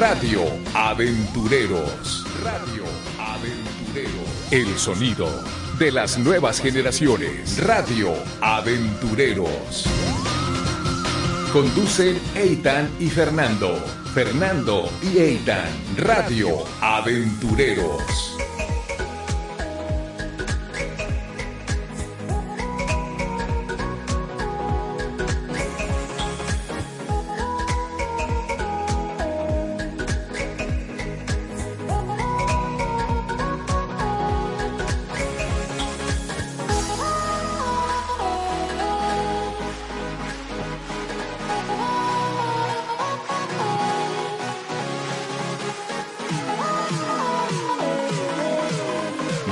Radio Aventureros. Radio Aventureros. El sonido de las nuevas generaciones. Radio Aventureros. Conducen Eitan y Fernando. Fernando y Eitan. Radio Aventureros.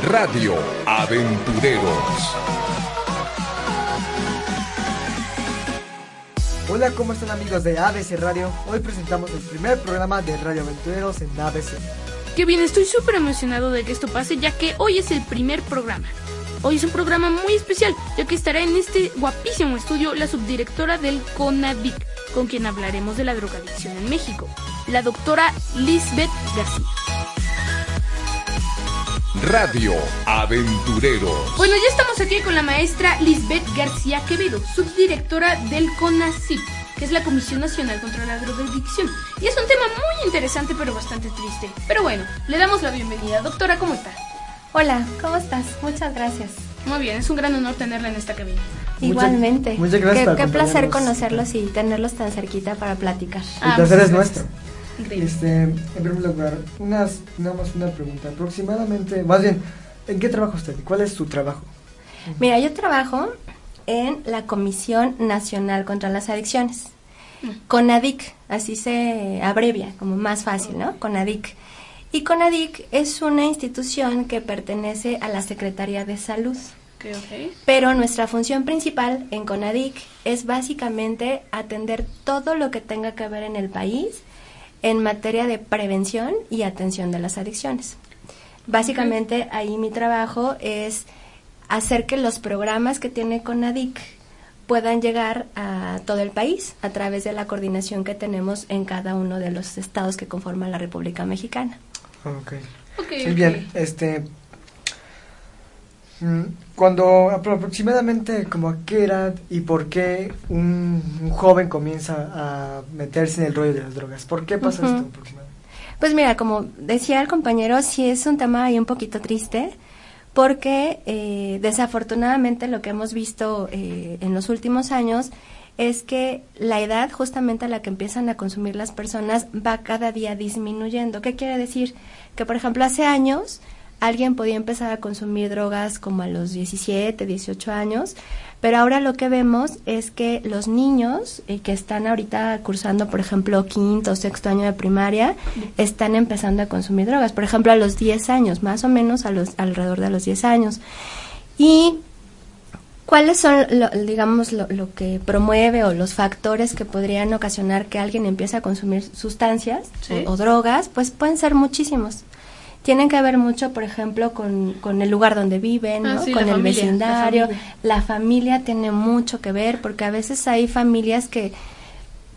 Radio Aventureros. Hola, ¿cómo están amigos de ABC Radio? Hoy presentamos el primer programa de Radio Aventureros en ABC. Qué bien, estoy súper emocionado de que esto pase ya que hoy es el primer programa. Hoy es un programa muy especial ya que estará en este guapísimo estudio la subdirectora del CONADIC, con quien hablaremos de la drogadicción en México, la doctora Lisbeth García. Radio Aventureros. Bueno, ya estamos aquí con la maestra Lisbeth García Quevedo, subdirectora del CONACYT, que es la Comisión Nacional contra la Drogadicción. Y es un tema muy interesante pero bastante triste. Pero bueno, le damos la bienvenida. Doctora, ¿cómo está? Hola, ¿cómo estás? Muchas gracias. Muy bien, es un gran honor tenerla en esta cabina. Igualmente. muchas gracias Qué, qué placer conocerlos y tenerlos tan cerquita para platicar. El Ah, placer es nuestro. Increíble. Este, en primer lugar, unas, nada más una pregunta. Aproximadamente, más bien, ¿en qué trabaja usted? ¿Cuál es su trabajo? Mira, yo trabajo en la Comisión Nacional contra las Adicciones. CONADIC, así se abrevia, como más fácil, ¿no? CONADIC. Y CONADIC es una institución que pertenece a la Secretaría de Salud. Ok, ok. Pero nuestra función principal en CONADIC es básicamente atender todo lo que tenga que ver en el país en materia de prevención y atención de las adicciones. Básicamente ahí mi trabajo es hacer que los programas que tiene CONADIC puedan llegar a todo el país a través de la coordinación que tenemos en cada uno de los estados que conforman la República Mexicana. Ok. Ok, Muy ok. bien, este... Cuando apro- aproximadamente como a qué edad y por qué un, un joven comienza a meterse en el rollo de las drogas, ¿por qué pasa esto aproximadamente? Pues mira, como decía el compañero, sí es un tema ahí un poquito triste, porque eh, desafortunadamente lo que hemos visto eh, en los últimos años es que la edad justamente a la que empiezan a consumir las personas va cada día disminuyendo. ¿Qué quiere decir? Que, por ejemplo, hace años alguien podía empezar a consumir drogas como a los 17, 18 años, pero ahora lo que vemos es que los niños eh, que están ahorita cursando, por ejemplo, quinto o sexto año de primaria, están empezando a consumir drogas, por ejemplo, a los 10 años, más o menos a los alrededor de los 10 años. Y ¿Cuáles son, lo- digamos, lo, lo que promueve o los factores que podrían ocasionar que alguien empiece a consumir sustancias Sí. o, o drogas? Pues pueden ser muchísimos. Tienen que ver mucho, por ejemplo, con, con el lugar donde viven, Ah, ¿no? sí, con el familia, la vecindario. familia. La familia tiene mucho que ver porque a veces hay familias que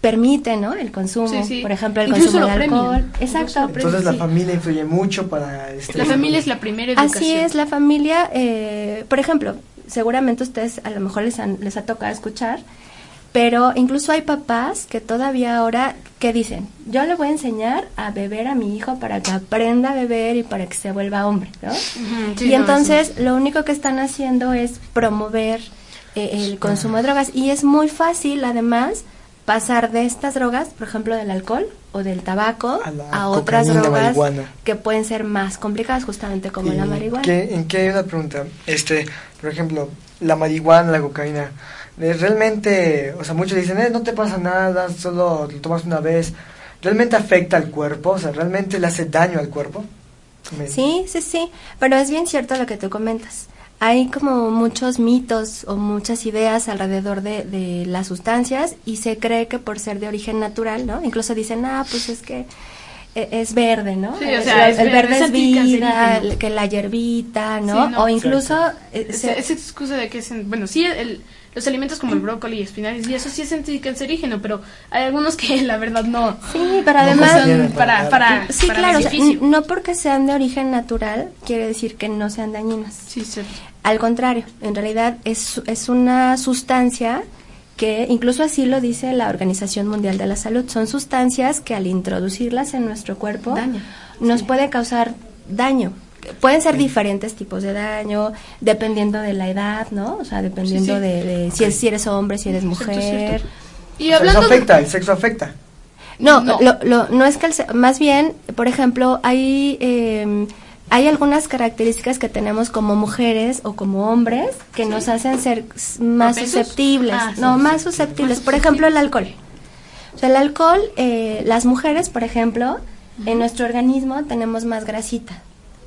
permiten, ¿no? El consumo, Sí, sí. por ejemplo, el Incluso consumo lo de alcohol. Incluso Exacto. Entonces la familia influye mucho para... Este, La familia es la primera educación. Así es, la familia, eh, por ejemplo, seguramente ustedes a lo mejor les, han- les ha tocado escuchar, pero incluso hay papás que todavía ahora, que dicen, yo le voy a enseñar a beber a mi hijo para que aprenda a beber y para que se vuelva hombre, ¿no? Sí, y entonces lo único que están haciendo es promover eh, el consumo de drogas y es muy fácil además pasar de estas drogas, por ejemplo del alcohol o del tabaco, A la a, otras drogas que pueden ser más complicadas justamente como ¿Y la marihuana. qué- ¿En qué hay una pregunta? Este, por ejemplo, la marihuana, la cocaína, realmente, o sea, muchos dicen, eh, no te pasa nada, solo lo tomas una vez. ¿Realmente afecta al cuerpo? O sea, ¿realmente le hace daño al cuerpo? Me- Sí, sí, sí, pero es bien cierto lo que tú comentas. Hay como muchos mitos o muchas ideas alrededor de, de las sustancias y se cree que por ser de origen natural, ¿no? Incluso dicen, ah, pues es que e- es verde, ¿no? Sí, o sea, el, es el verde, verde es es vida, que la hierbita, ¿no? Sí, no. O incluso eh, Esa, se- esa excusa de que es, en- bueno, sí, el- los alimentos como el brócoli y espinales, y eso sí es anticancerígeno, pero hay algunos que la verdad no. sí, pero además para, para para, sí, para claro, o sea, no porque sean de origen natural quiere decir que no sean dañinas. Sí, cierto. Al contrario, en realidad es, es una sustancia que incluso así lo dice la Organización Mundial de la Salud. Son sustancias que al introducirlas en nuestro cuerpo Daña. nos Sí. puede causar daño. Pueden ser diferentes tipos de daño, dependiendo de la edad, ¿no? O sea, dependiendo Sí, sí. de, de si, es- si eres hombre, si eres mujer. cierto. Y O sea, hablando de- afecta, el sexo afecta. No, No. Lo, lo- no es que el se- más bien, por ejemplo, hay eh, hay algunas características que tenemos como mujeres o como hombres que nos hacen ser más susceptibles, Ah, no, sí, más sí. susceptibles. Más Por ejemplo, el alcohol. O sea, el alcohol, eh, las mujeres, por ejemplo, en nuestro organismo tenemos más grasita,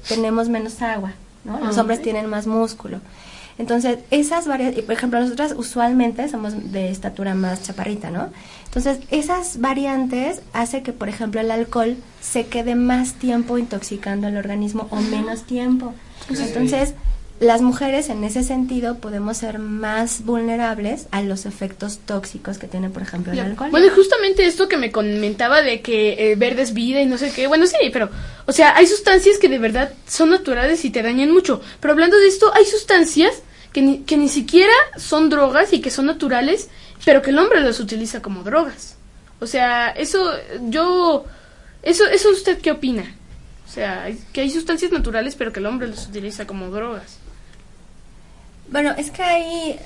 tenemos menos agua, ¿no? Los hombres tienen más músculo. Entonces, esas varias, y por ejemplo, nosotras usualmente somos de estatura más chaparrita, ¿no? Entonces, esas variantes hace que, por ejemplo, el alcohol se quede más tiempo intoxicando el organismo o menos tiempo. Entonces, las mujeres en ese sentido podemos ser más vulnerables a los efectos tóxicos que tiene, por ejemplo, el Ya. alcohol. Bueno, justamente esto que me comentaba de que eh, verde es vida y no sé qué, bueno, sí, pero, o sea, hay sustancias que de verdad son naturales y te dañan mucho. Pero hablando de esto, hay sustancias que ni, que ni siquiera son drogas y que son naturales, pero que el hombre las utiliza como drogas. O sea, eso, yo, eso, eso usted qué opina? O sea, que hay sustancias naturales, pero que el hombre las utiliza como drogas. Bueno, es que hay,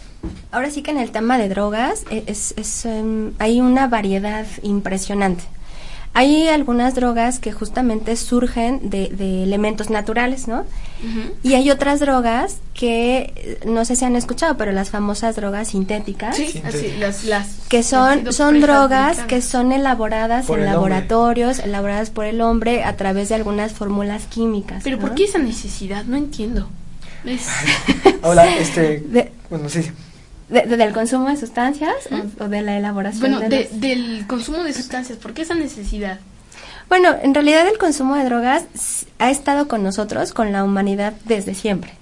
ahora sí que en el tema de drogas e- es, es, em, hay una variedad impresionante. Hay algunas drogas que justamente surgen de, de elementos naturales, ¿no? Y hay otras drogas que, eh, no sé si han escuchado, pero las famosas drogas sintéticas, Sí, Sí, así, sí. las, las que son, son drogas que son elaboradas Por en hombre. laboratorios, elaboradas por el hombre a través de algunas fórmulas químicas. Pero ¿no? ¿por qué esa necesidad? No entiendo. Es- Ahora, este, De- bueno, sí. De- de- ¿Del consumo de sustancias o- o, de la elaboración bueno, de, de- los- del consumo de sustancias, ¿por qué esa necesidad? Bueno, en realidad el consumo de drogas ha estado con nosotros, con la humanidad, desde siempre.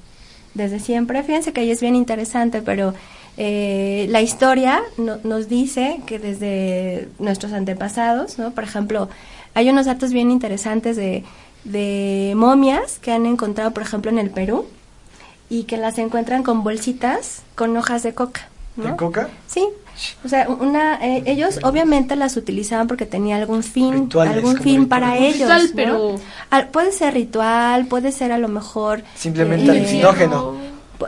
Desde siempre. Fíjense que ahí es bien interesante, pero eh, la historia no- nos dice que desde nuestros antepasados, ¿no? Por ejemplo, hay unos datos bien interesantes de, de momias que han encontrado, por ejemplo, en el Perú y que las encuentran con bolsitas con hojas de coca. ¿no? ¿De coca? Sí, o sea, una, eh, ellos obviamente las utilizaban porque tenía algún fin, Rituales, algún fin rituales. para ellos. ritual, ¿no? pero- Al- puede ser ritual, puede ser a lo mejor. Simplemente eh, alucinógeno.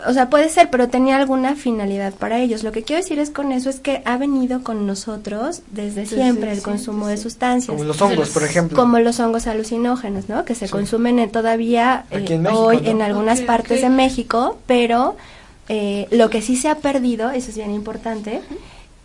O sea, puede ser, pero tenía alguna finalidad para ellos. Lo que quiero decir es con eso es que ha venido con nosotros desde Sí, siempre sí, el sí, consumo sí, de sí. sustancias. Como los hongos, por ejemplo. Como los hongos alucinógenos, ¿no? Que se Sí. consumen en- todavía eh, en México, hoy ¿no? en algunas partes de México, pero eh, lo que sí se ha perdido, eso es bien importante,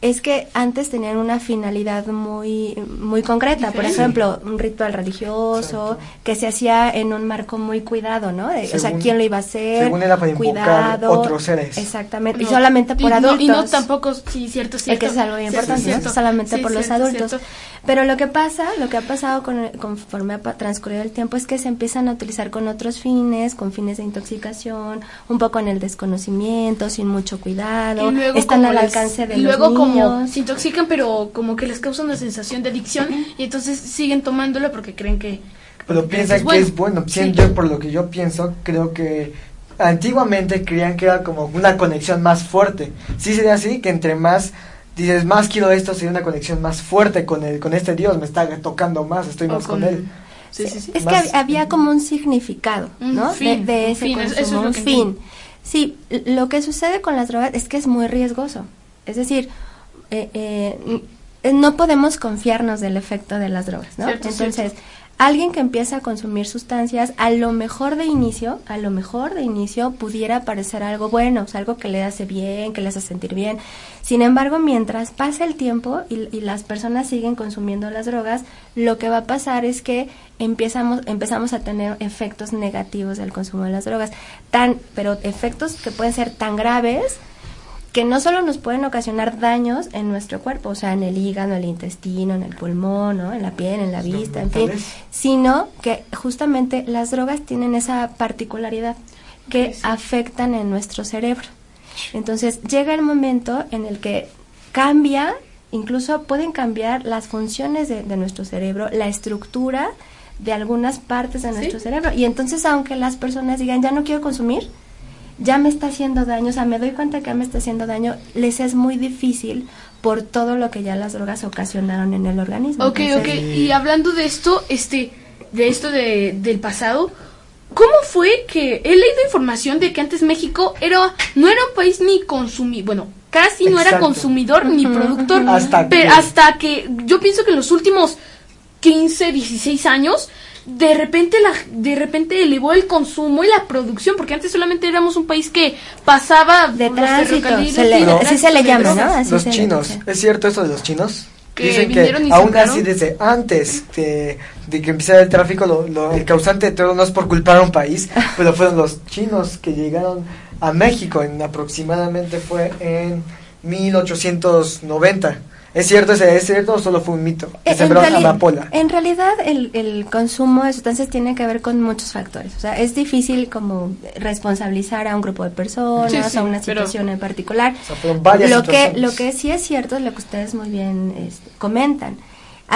es que antes tenían una finalidad muy muy concreta, por ejemplo, un ritual religioso Exacto. que se hacía en un marco muy cuidado, ¿no? De- o sea, quién lo iba a hacer, según era para cuidado, otros seres. exactamente, y solamente por y adultos. No, y no tampoco, sí, cierto, El cierto. que es algo cierto, importante, solamente Sí, por los cierto, adultos. cierto. Pero lo que pasa, lo que ha pasado con, conforme ha transcurrido el tiempo es que se empiezan a utilizar con otros fines, con fines de intoxicación, un poco en el desconocimiento, sin mucho cuidado, Y luego están al les- alcance de y los luego como se intoxican, pero como que les causa una sensación de adicción y entonces siguen tomándolo porque creen que... Pero piensan que es bueno. Sí. Yo, por lo que yo pienso, creo que antiguamente creían que era como una conexión más fuerte. Sí sería así, que entre más dices, más quiero esto, sería una conexión más fuerte con el, con este Dios, me está tocando más, estoy más con, con- él. Sí, sí, sí. Es Más- que hab- había como un significado, Un ¿no? fin, de, de un ese fin, eso- eso es consumo, lo un que fin. Sí, lo que sucede con las drogas es que es muy riesgoso. Es decir, eh, eh, no podemos confiarnos del efecto de las drogas, ¿no? Cierto, Entonces, cierto. alguien que empieza a consumir sustancias, a lo mejor de inicio, a lo mejor de inicio pudiera parecer algo bueno, o sea, algo que le hace bien, que le hace sentir bien. Sin embargo, mientras pasa el tiempo y, y las personas siguen consumiendo las drogas, lo que va a pasar es que empezamos, empezamos a tener efectos negativos del consumo de las drogas, tan, pero efectos que pueden ser tan graves que no solo nos pueden ocasionar daños en nuestro cuerpo, o sea, en el hígado, en el intestino, en el pulmón, ¿no? en la piel, en la vista, en fin, sino que justamente las drogas tienen esa particularidad que sí. afectan en nuestro cerebro. Entonces llega el momento en el que cambia, incluso pueden cambiar las funciones de, de nuestro cerebro, la estructura de algunas partes de ¿Sí? nuestro cerebro. Y entonces aunque las personas digan, ya no quiero consumir, ya me está haciendo daño, o sea, me doy cuenta que ya me está haciendo daño, les es muy difícil por todo lo que ya las drogas ocasionaron en el organismo. Ok, Entonces, ok. Y hablando de esto, este, de esto de, del pasado, ¿cómo fue que he leído información de que antes México era, no era un país ni consumidor, bueno, casi no era consumidor ni productor, Hasta pero que- hasta que yo pienso que en los últimos 15, 16 años de repente la de repente elevó el consumo y la producción porque antes solamente éramos un país que pasaba De tránsito, se le- así se le llama, ¿no? Así los le chinos. ¿es cierto eso de los chinos? Que Dicen que aún sacaron. así desde antes de, de que empezara el tráfico, lo, lo- el causante de todo no es por culpar a un país, pero fueron los chinos que llegaron a México, en aproximadamente fue en 1890. ¿Es cierto, ese- es cierto o solo fue un mito? Que Eh, En, reali- amapola. en realidad el, el consumo de sustancias tiene que ver con muchos factores. O sea, es difícil como responsabilizar a un grupo de personas, Sí, sí, a una pero- situación en particular. O sea, varias lo que lo que sí es cierto es lo que ustedes muy bien este, comentan.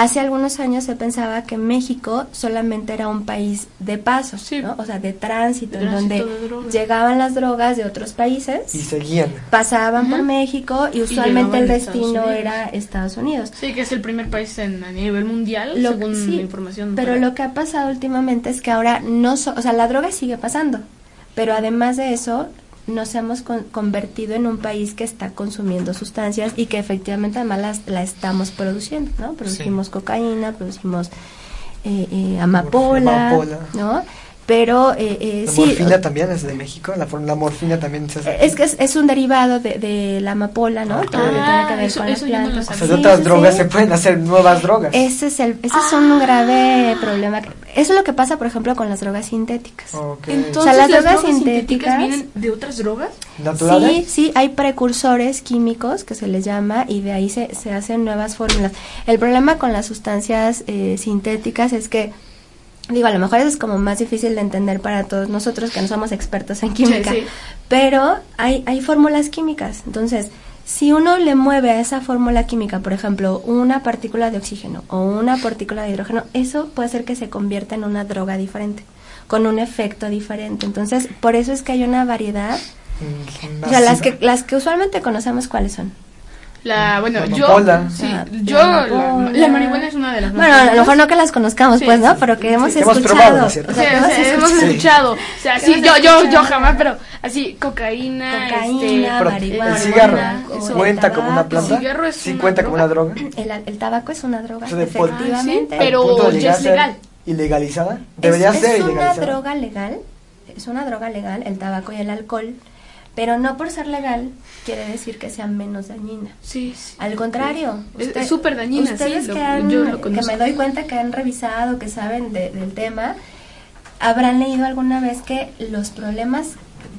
Hace algunos años se pensaba que México solamente era un país de paso, Sí. ¿no? o sea, de tránsito, De en donde llegaban las drogas de otros países, Y seguían. pasaban por. México y usualmente el destino era Estados Unidos. Sí, que es el primer país en, a nivel mundial, Lo- según sí, la información. Pero lo que ha pasado últimamente es que ahora no, so- o sea, la droga sigue pasando, pero además de eso nos hemos con- convertido en un país que está consumiendo sustancias y que efectivamente además las- la estamos produciendo, ¿no? Producimos cocaína, producimos eh, eh, amapola, Amapola. ¿no? Pero eh, eh, La sí, morfina también es de México, la, morfina también se hace. es que es, es un derivado de, de la amapola, ¿no? Ah, Todo lo que tiene que ver eso- con las eso no o sea, de otras sí, drogas sí. se pueden hacer nuevas drogas. Ese es, el, ese es un grave problema. Eso es lo que pasa, por ejemplo, con las drogas sintéticas. Entonces, O sea, las las drogas drogas sintéticas- sintéticas vienen de otras drogas. ¿Naturales? Sí, sí, hay precursores químicos que se les llama y de ahí se, se hacen nuevas fórmulas. El problema con las sustancias eh, sintéticas es que, digo, a lo mejor eso es como más difícil de entender para todos nosotros que no somos expertos en química, Sí, sí. pero hay, hay fórmulas químicas. Entonces, si uno le mueve a esa fórmula química, por ejemplo, una partícula de oxígeno o una partícula de hidrógeno, eso puede hacer que se convierta en una droga diferente, con un efecto diferente. Entonces, por eso es que hay una variedad Mm, o sea, las que, las que usualmente conocemos, ¿cuáles son? La, bueno, La yo, sí, Ah, yo, la la, la marihuana es una de las más Bueno, a lo mejor no que las conozcamos, Sí, pues, ¿no? sí, Pero que hemos que hemos escuchado. probado, ¿no es cierto? o Sí, sea, que o hemos sea, hemos escuchado. escuchado. O sea, sí, yo, yo, yo escuchado. jamás, pero así, cocaína, Cocaína, este, marihuana. el cigarro eso. cuenta como una planta. El cigarro es sí una cuenta como una droga. El, el tabaco es una droga, efectivamente. Ah, sí, pero ya es legal. Ilegalizada. Debería ser es una ilegalizada. droga legal, es una droga legal, el tabaco y el alcohol, pero no por ser legal quiere decir que sea menos dañina. Sí, sí. Al contrario, Es- usted- es súper dañina, Ustedes sí, que, han- yo lo que conozco. me doy cuenta que han revisado, que saben de- del tema, habrán leído alguna vez que los problemas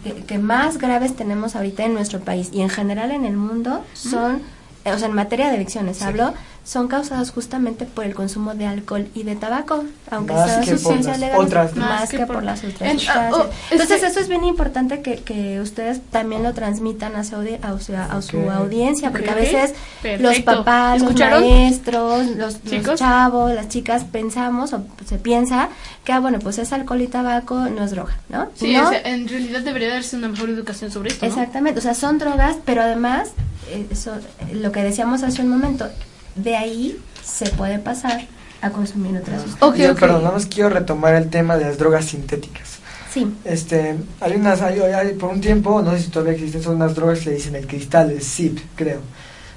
que, que más graves tenemos ahorita en nuestro país y en general en el mundo son, o sea, en materia de adicciones, Sí. hablo, son causados justamente por el consumo de alcohol y de tabaco, aunque Más sean que por sustancias legales, más, que, por, las otras En- ah, oh, Entonces este- eso es bien importante que, que ustedes también lo transmitan a su, audi- a su, a su audiencia, porque a veces los papás, los maestros, los, chavos, las chicas pensamos o se piensa que, ah, bueno, pues es alcohol y tabaco, no es droga, ¿no? Sí, ¿No? o sea, en realidad debería darse una mejor educación sobre esto, ¿no? Exactamente, o sea, son drogas, pero además, eh, eso, lo que decíamos hace un momento, de ahí se puede pasar a consumir otras sustancias. Ok, Yo, ok. perdón, nada más quiero retomar el tema de las drogas sintéticas. Sí, Este, hay unas, hay, hay- por un tiempo, no sé si todavía existen, son unas drogas que le dicen el cristal, el zip, creo.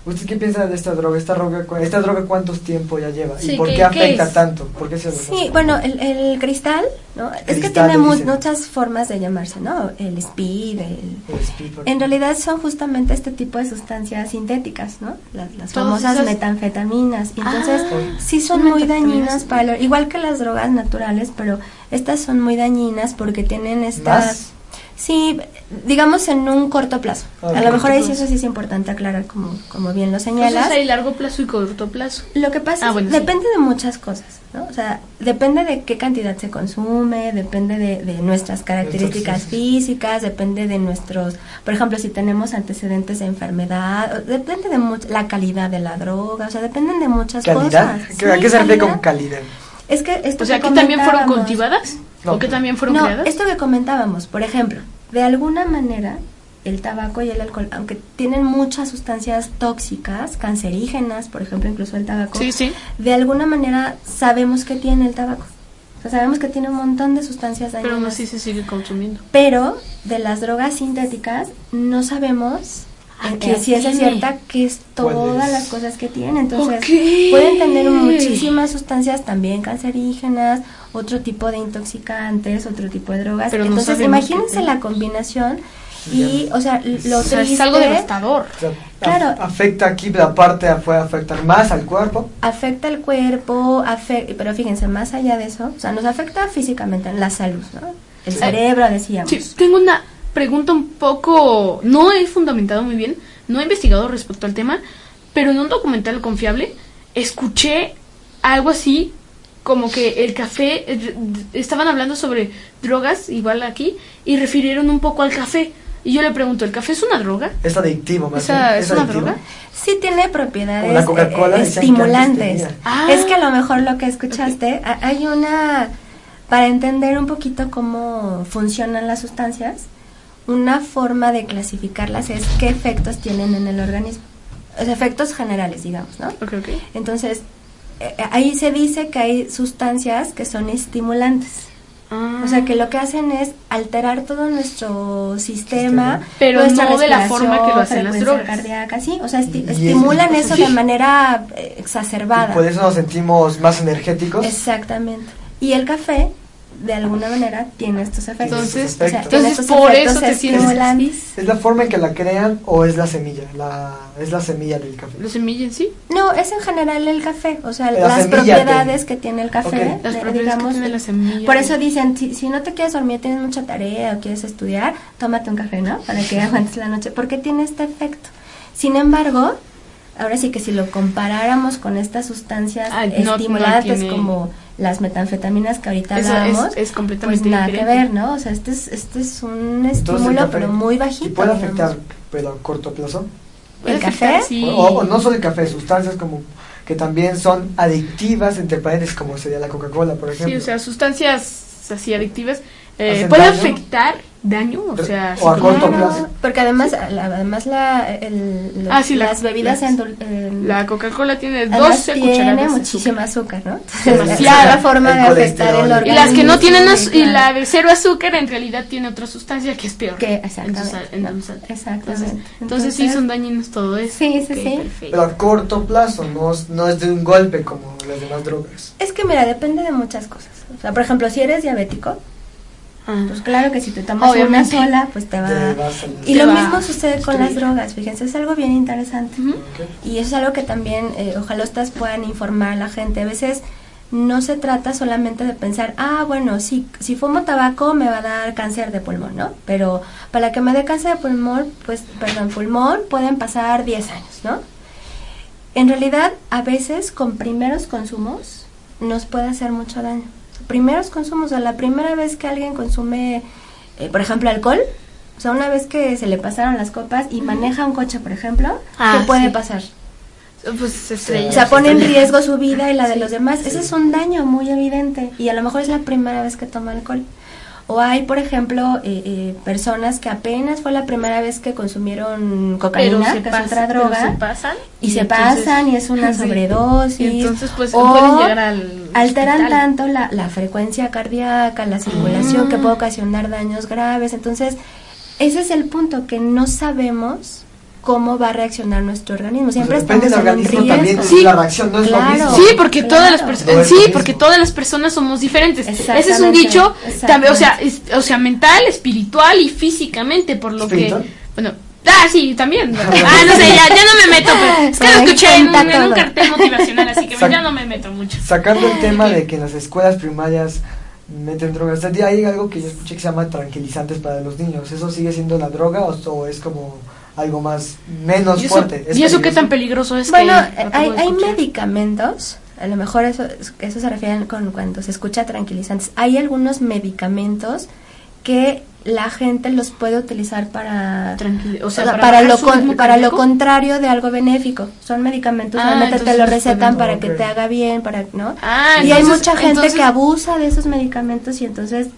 ¿Usted qué piensa de esta droga? ¿Esta droga, esta droga cuántos tiempo ya lleva? Sí, ¿Y por ¿qué- afecta tanto? ¿Por qué se lo Sí, bueno, el, el cristal, ¿no? es que tiene mu- dicen. muchas formas de llamarse, ¿no? El speed, el... El speed, En realidad son justamente este tipo de sustancias sintéticas, ¿no? Las, famosas esas- metanfetaminas. Y Entonces, Ah, sí son muy dañinas para el- igual que las drogas naturales, pero estas son muy dañinas porque tienen esta ¿Más? Sí, digamos en un corto plazo. Ah, a lo mejor ahí sí eso sí es importante aclarar como, como bien lo señalas. Entonces hay largo plazo y corto plazo. Lo que pasa Ah, es bueno, sí. depende de muchas cosas, ¿no? O sea, depende de qué cantidad se consume, depende de, de nuestras características Entonces, físicas, depende de nuestros, por ejemplo, si tenemos antecedentes de enfermedad, depende de much- la calidad de la droga, o sea, dependen de muchas ¿Calidad? cosas. ¿Qué- ¿A qué se refiere con calidad? Es que esto O sea, que que también fueron cultivadas No. o que también fueron no, creadas. esto que comentábamos, por ejemplo, de alguna manera el tabaco y el alcohol, aunque tienen muchas sustancias tóxicas, cancerígenas, por ejemplo, incluso el tabaco, Sí, sí. de alguna manera sabemos que tiene el tabaco. O sea, sabemos que tiene un montón de sustancias dañinas. Pero aún así se sigue consumiendo. Pero de las drogas sintéticas no sabemos Ah, en ¿qué que ciencia tiene? cierta qué es ¿Cuál todas es? las cosas que tiene. Entonces, pueden tener muchísimas sustancias también cancerígenas, otro tipo de intoxicantes, otro tipo de drogas. Pero Entonces, imagínense la combinación y, o sea, lo O sea, es algo devastador. O sea, Claro. af- afecta aquí la parte puede afectar más al cuerpo. afecta el cuerpo, afe- pero fíjense, más allá de eso, o sea, nos afecta físicamente en la salud, ¿no? El Sí. cerebro, decíamos. Sí, tengo una pregunta un poco... No he fundamentado muy bien, no he investigado respecto al tema, pero en un documental confiable escuché algo así como que el café... eh, Estaban hablando sobre drogas, igual aquí, y refirieron un poco al café. Y yo le pregunto, ¿el café es una droga? Es adictivo más ¿Esa bien. es una adictivo. droga? Sí tiene propiedades la Coca-Cola, eh, decían que estimulantes. Ah. Es que a lo mejor lo que escuchaste, ha- hay una, para entender un poquito cómo funcionan las sustancias, una forma de clasificarlas es qué efectos tienen en el organismo. Los efectos generales, digamos, ¿no? Ok, ok. Entonces, eh, ahí se dice que hay sustancias que son estimulantes. Ah. O sea, que lo que hacen es alterar todo nuestro sistema, Sistema. Pero nuestra no de la forma que lo hacen las drogas. cardíaca, sí, o sea, esti- Y es- estimulan eso sí. de manera eh, Y exacerbada. por eso nos sentimos más energéticos. Exactamente. Y el café, de alguna manera, tiene estos efectos. Entonces, O sea, Entonces, estos por efectos eso te sientes estimulantes. ¿Es la forma en que la crean o es la semilla? La, es la semilla del café. ¿La semilla en sí? No, es en general el café, o sea, La las semilla propiedades de- que tiene el café. Ok. Las eh, propiedades que digamos, tiene la semilla. Por eso dicen, si, si no te quieres dormir, tienes mucha tarea o quieres estudiar, tómate un café, ¿no? Para que aguantes la noche, porque tiene este efecto. Sin embargo, ahora sí que si lo comparáramos con estas sustancias Ah, no- no estimulantes tiene- como las metanfetamínas que ahorita Eso es- hablábamos, es completamente pues nada que ver, ¿no? O sea, este es, este es un estímulo, pero muy bajito. ¿Y puede digamos. afectar, pero a corto plazo? ¿El café? Sí. O, o no solo el café, sustancias como que también son adictivas, entre paréntesis, como sería la Coca-Cola, por ejemplo. Sí, o sea, sustancias así adictivas eh, ¿Hacen puede daño? afectar daño, o sea, o a corto plazo. Porque además, la, además la, el- los- Ah, sí, la- las bebidas las- endul- en- La Coca-Cola tiene además 12 tiene cucharadas de muchísimo azúcar. ¿no? Entonces, Demasiada. es una forma El de afectar el colesterol. Y organismo. las que no tienen az- y la de cero azúcar en realidad tiene otra sustancia que es peor. Que- en exactamente, sal- en sal. Exactamente. Entonces, entonces sí Entonces- son dañinos todo eso. Sí, sí, Ok, sí. perfecto. Pero a corto plazo, no, no es de un golpe como las demás drogas. Es que mira, depende de muchas cosas. O sea, por ejemplo, si eres diabético, Ah. pues claro que si te tomas Obviamente. una sola, pues te va... Te vas a- Y Te lo va mismo sucede con las drogas, fíjense, es algo bien interesante. Y eso es algo que también, eh, ojalá ustedes puedan informar a la gente. A veces no se trata solamente de pensar, ah, bueno, si, si fumo tabaco me va a dar cáncer de pulmón, ¿no? Pero para que me dé cáncer de pulmón, pues, perdón, pulmón, pueden pasar 10 años, ¿no? En realidad, a veces con primeros consumos nos puede hacer mucho daño. Primeros consumos, o sea, la primera vez que alguien consume, eh, por ejemplo, alcohol, o sea, una vez que se le pasaron las copas y maneja un coche, por ejemplo, Ah, ¿qué puede sí. pasar? Pues estrella. O sea, pone en riesgo su vida y la de los demás. Ese es un daño muy evidente y a lo mejor es la primera vez que toma alcohol. O hay, por ejemplo, eh, eh, personas que apenas fue la primera vez que consumieron cocaína, que es otra pero droga, se pasan y, se entonces- pasan y es una sobredosis. Y entonces pues o pueden llegar al alteran hospital. tanto la, la frecuencia cardíaca, la circulación, Mm. que puede ocasionar daños graves. Entonces, ese es el punto, que no sabemos cómo va a reaccionar nuestro organismo. Siempre Pues depende del estamos en un organismo también. Sí. la reacción no es Claro. lo mismo. Sí, porque todas las Claro. personas, No es sí, mismo. porque todas las personas somos diferentes. Ese es un dicho, también, o sea, es- o sea, mental, espiritual y físicamente, por lo ¿Espiritual? que, bueno, ah, sí, también. Ah, no sé, ya, ya no me meto, pero es que lo escuché en en un cartel motivacional, así que Sac- ya no me meto mucho. Sacando el tema de que en las escuelas primarias meten drogas. Hay algo que yo escuché que se llama tranquilizantes para los niños. ¿Eso sigue siendo la droga o, o es como algo más menos ¿Y eso, fuerte? ¿Es ¿y eso qué tan peligroso es? Bueno, que hay, hay medicamentos, a lo mejor eso, eso se refiere con cuando se escucha tranquilizantes. Hay algunos medicamentos que la gente los puede utilizar para o sea, para lo con- para lo contrario de algo benéfico. Son medicamentos, Ah, solamente te lo los recetan para que te haga bien, para, ¿no? Ah, y hay mucha gente entonces- que abusa de esos medicamentos y entonces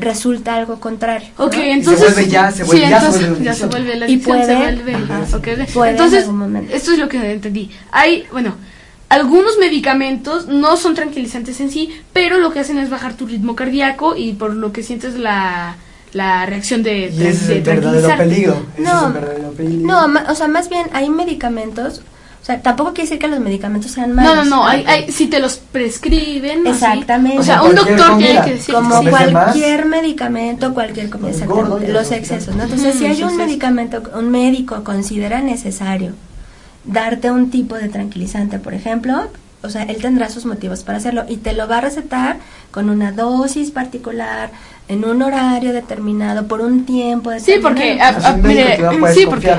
resulta algo contrario. ¿no? Ok, se entonces. vuelve ya- se sí, vuelve- ya se entonces vuelve ya se vuelve la Y adicción, se puede- vuelve. ajá, puede en entonces, algún momento. esto es lo que entendí. Hay, bueno, algunos medicamentos no son tranquilizantes en sí, pero lo que hacen es bajar tu ritmo cardíaco y por lo que sientes la, la reacción de, Y de, ese es el verdadero peligro. Ese es No. el verdadero peligro. No, ma- o sea, más bien hay medicamentos, o sea, tampoco quiere decir que los medicamentos sean No, malos. no, no, hay, hay, si te los prescriben. así. Exactamente. O sea, un doctor tiene que decir. como cualquier medicamento, cualquier comida, exactamente, los eso, excesos, ¿no? Entonces, si hay un medicamento, un médico considera necesario darte un tipo de tranquilizante, por ejemplo, o sea, él tendrá sus motivos para hacerlo y te lo va a recetar con una dosis particular, en un horario determinado, por un tiempo Sí, determinado. porque. un médico mire, no sí, porque.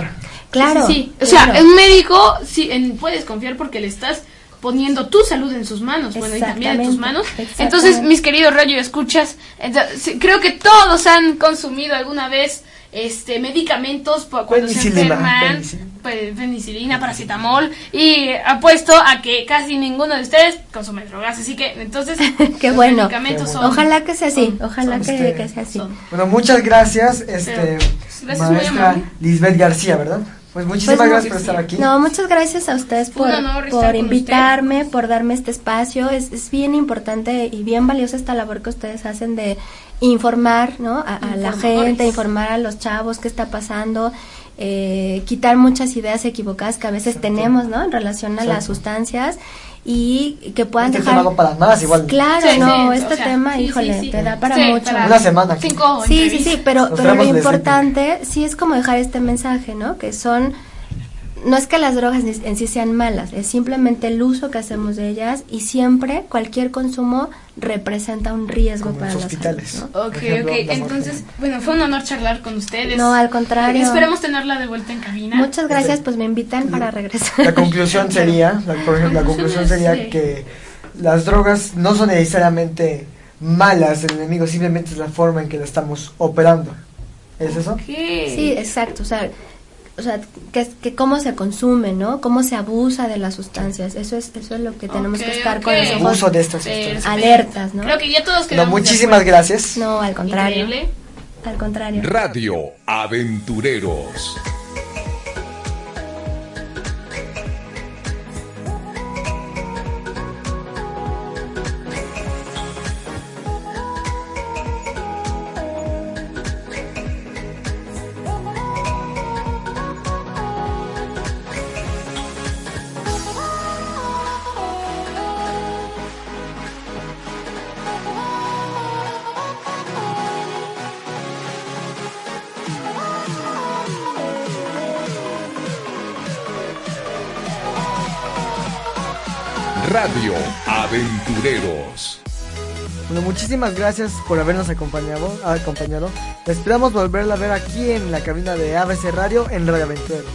Claro, Sí, sí, sí. O sea, claro. un médico, sí, en- puedes confiar porque le estás poniendo tu salud en sus manos, bueno, y también en tus manos. Entonces, mis queridos radio escuchas, entonces, creo que todos han consumido alguna vez este medicamentos cuando se Penicilina, enferman, penicilina. pe- penicilina, paracetamol y apuesto a que casi ninguno de ustedes consume drogas, así que entonces Qué bueno. medicamentos Qué son. Ojalá que sea así, son- ojalá son, que, este, que sea así. son- Bueno, muchas gracias, este, Pero, gracias, muy maestra. Lisbeth García, ¿verdad? Pues muchísimas Pues, gracias no, por estar aquí. No, muchas gracias a ustedes por, por invitarme, por darme este espacio. Es, es bien importante y bien valiosa esta labor que ustedes hacen de informar ¿no? a, a la gente, informar a los chavos qué está pasando, eh, quitar muchas ideas equivocadas que a veces Exacto. tenemos ¿no? en relación a las sustancias y que puedan Este dejar... tema para más, igual. Claro, Sí, no, sí, este o sea, tema, sí, híjole, sí, sí. te da para Sí, mucho. para Una semana. Cinco Sí, sí, sí, pero, pero lo importante sí es como dejar este mensaje, ¿no? Que son, no es que las drogas ni- en sí sean malas, es simplemente el uso que hacemos de ellas y siempre cualquier consumo representa un riesgo Como para los hospitales. salud, ¿no? Ok, ejemplo, ok. Entonces, bueno, fue un honor charlar con ustedes. No, al contrario. Esperemos tenerla de vuelta en cabina. Muchas gracias, pues me invitan para regresar. La conclusión sería, la, por ejemplo, la conclusión sería Sí. que las drogas no son necesariamente malas el enemigo, simplemente es la forma en que la estamos operando. ¿Es eso? Sí, exacto, o sea, o sea, que, que cómo se consume, ¿no? Cómo se abusa de las sustancias. Eso es eso es lo que tenemos que estar ok. con los ojos Uso de estas sustancias. alertas, ¿no? Creo que ya todos No, quedamos de muchísimas gracias. No, al contrario. Increíble. Al contrario. Radio Aventureros. Radio Aventureros. Bueno, muchísimas gracias por habernos acompañado. acompañado. Esperamos volverla a ver aquí en la cabina de ABC Radio en Radio Aventureros.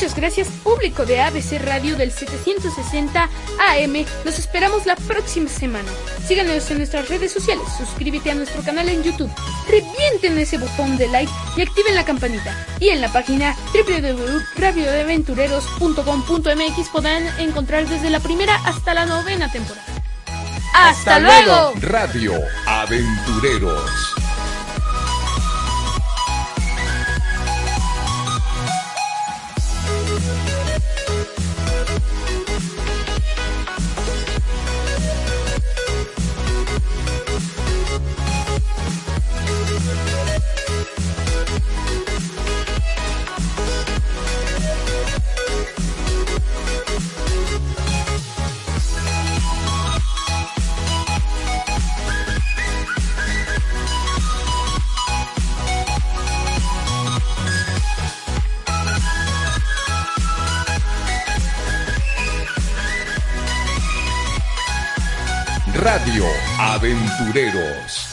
Muchas gracias, público de ABC Radio del 760 AM. Los esperamos la próxima semana. Síganos en nuestras redes sociales, suscríbete a nuestro canal en YouTube, revienten ese botón de like y activen la campanita. Y en la página www.radiodeaventureros.com.mx podrán encontrar desde la primera hasta la novena temporada. ¡Hasta, luego! Radio Aventureros. Radio Aventureros.